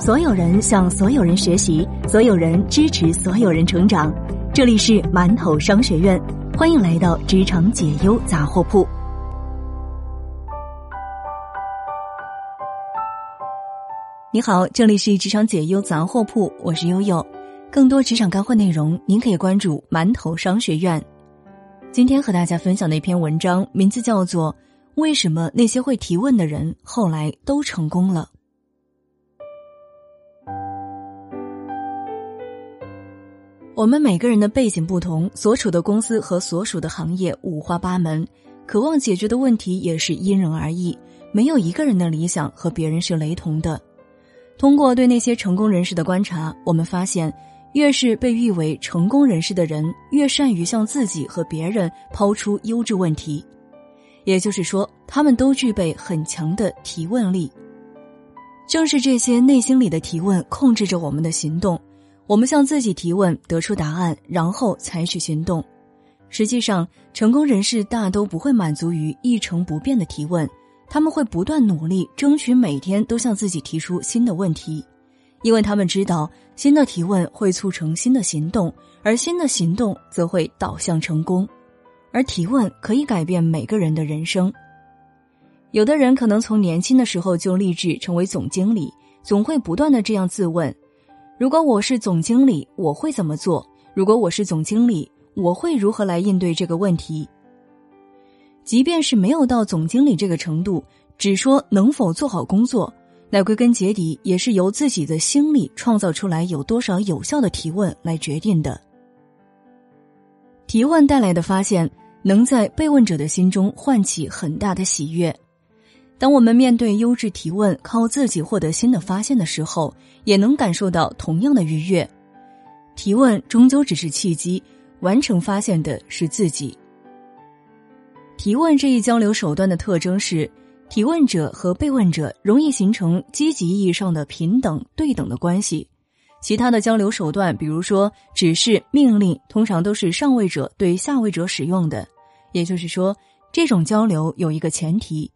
所有人向所有人学习，所有人支持所有人成长。这里是馒头商学院，欢迎来到职场解忧杂货铺。你好，这里是职场解忧杂货铺，我是悠悠。更多职场干货内容，您可以关注馒头商学院。今天和大家分享的一篇文章，名字叫做《为什么那些会提问的人后来都成功了》。我们每个人的背景不同，所处的公司和所属的行业五花八门，渴望解决的问题也是因人而异。没有一个人的理想和别人是雷同的。通过对那些成功人士的观察，我们发现，越是被誉为成功人士的人，越善于向自己和别人抛出优质问题。也就是说，他们都具备很强的提问力。正是这些内心里的提问，控制着我们的行动。我们向自己提问，得出答案，然后采取行动。实际上，成功人士大都不会满足于一成不变的提问，他们会不断努力，争取每天都向自己提出新的问题，因为他们知道新的提问会促成新的行动，而新的行动则会导向成功。而提问可以改变每个人的人生。有的人可能从年轻的时候就立志成为总经理，总会不断的这样自问。如果我是总经理，我会怎么做？如果我是总经理，我会如何来应对这个问题？即便是没有到总经理这个程度，只说能否做好工作，那归根结底也是由自己的心理创造出来有多少有效的提问来决定的。提问带来的发现，能在被问者的心中唤起很大的喜悦。当我们面对优质提问，靠自己获得新的发现的时候，也能感受到同样的愉悦。提问终究只是契机，完成发现的是自己。提问这一交流手段的特征是，提问者和被问者容易形成积极意义上的平等对等的关系。其他的交流手段，比如说指示、命令，通常都是上位者对下位者使用的。也就是说，这种交流有一个前提。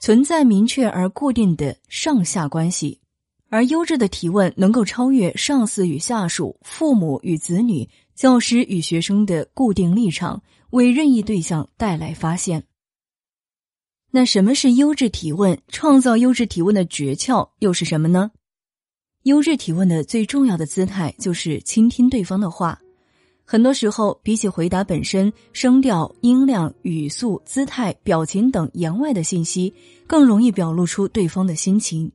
存在明确而固定的上下关系，而优质的提问能够超越上司与下属、父母与子女、教师与学生的固定立场，为任意对象带来发现。那什么是优质提问？创造优质提问的诀窍又是什么呢？优质提问的最重要的姿态就是倾听对方的话。很多时候，比起回答本身，声调、音量、语速、姿态、表情等言外的信息，更容易表露出对方的心情。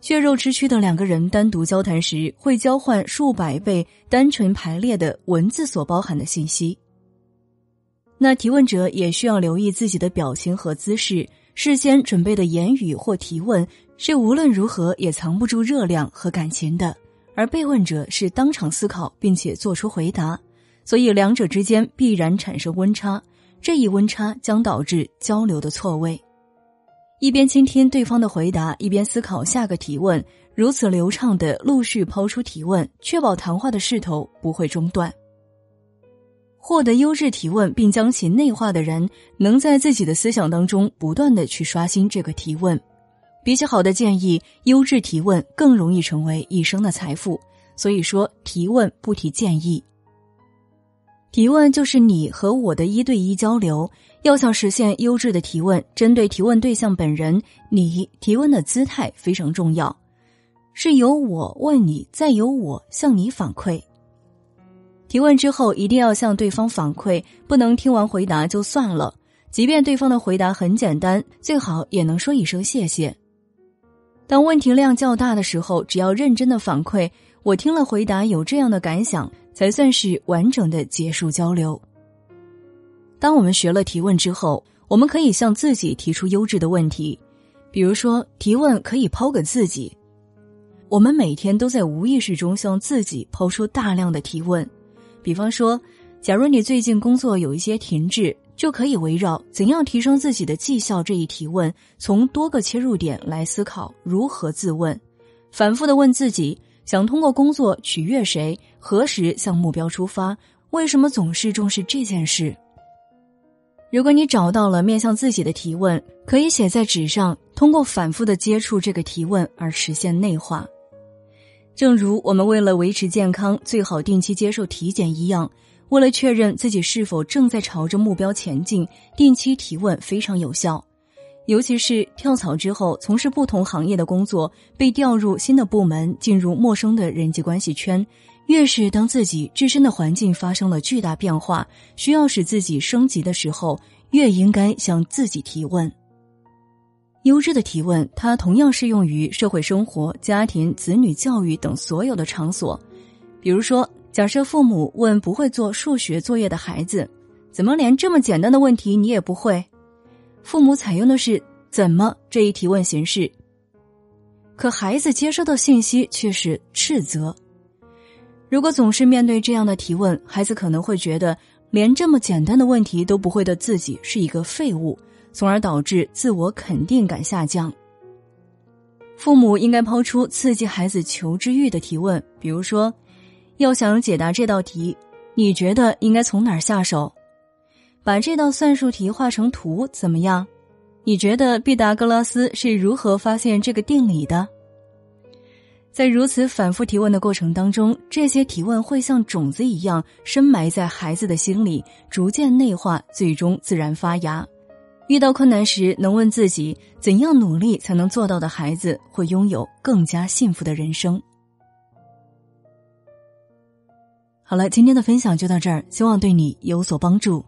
血肉之躯的两个人单独交谈时，会交换数百倍单纯排列的文字所包含的信息。那提问者也需要留意自己的表情和姿势，事先准备的言语或提问是无论如何也藏不住热量和感情的。而被问者是当场思考并且做出回答，所以两者之间必然产生温差，这一温差将导致交流的错位。一边倾听对方的回答，一边思考下个提问，如此流畅的陆续抛出提问，确保谈话的势头不会中断。获得优质提问并将其内化的人，能在自己的思想当中不断的去刷新这个提问。比起好的建议，优质提问更容易成为一生的财富。所以说，提问不提建议。提问就是你和我的一对一交流。要想实现优质的提问，针对提问对象本人，你提问的姿态非常重要，是由我问你，再由我向你反馈。提问之后，一定要向对方反馈，不能听完回答就算了。即便对方的回答很简单，最好也能说一声谢谢。当问题量较大的时候，只要认真的反馈，我听了回答有这样的感想，才算是完整的结束交流。当我们学了提问之后，我们可以向自己提出优质的问题，比如说提问可以抛给自己。我们每天都在无意识中向自己抛出大量的提问，比方说，假如你最近工作有一些停滞。就可以围绕怎样提升自己的绩效这一提问，从多个切入点来思考如何自问，反复的问自己：想通过工作取悦谁？何时向目标出发？为什么总是重视这件事？如果你找到了面向自己的提问，可以写在纸上，通过反复的接触这个提问而实现内化。正如我们为了维持健康，最好定期接受体检一样，为了确认自己是否正在朝着目标前进，定期提问非常有效。尤其是跳槽之后，从事不同行业的工作，被调入新的部门，进入陌生的人际关系圈，越是当自己自身的环境发生了巨大变化，需要使自己升级的时候，越应该向自己提问。优质的提问，它同样适用于社会生活、家庭、子女教育等所有的场所。比如说，假设父母问不会做数学作业的孩子：“怎么连这么简单的问题你也不会？”父母采用的是“怎么”这一提问形式，可孩子接收到信息却是斥责。如果总是面对这样的提问，孩子可能会觉得连这么简单的问题都不会的自己是一个废物。从而导致自我肯定感下降。父母应该抛出刺激孩子求知欲的提问，比如说：“要想解答这道题，你觉得应该从哪儿下手？把这道算术题画成图怎么样？你觉得毕达哥拉斯是如何发现这个定理的？”在如此反复提问的过程当中，这些提问会像种子一样深埋在孩子的心里，逐渐内化，最终自然发芽。遇到困难时，能问自己怎样努力才能做到的孩子，会拥有更加幸福的人生。好了，今天的分享就到这儿，希望对你有所帮助。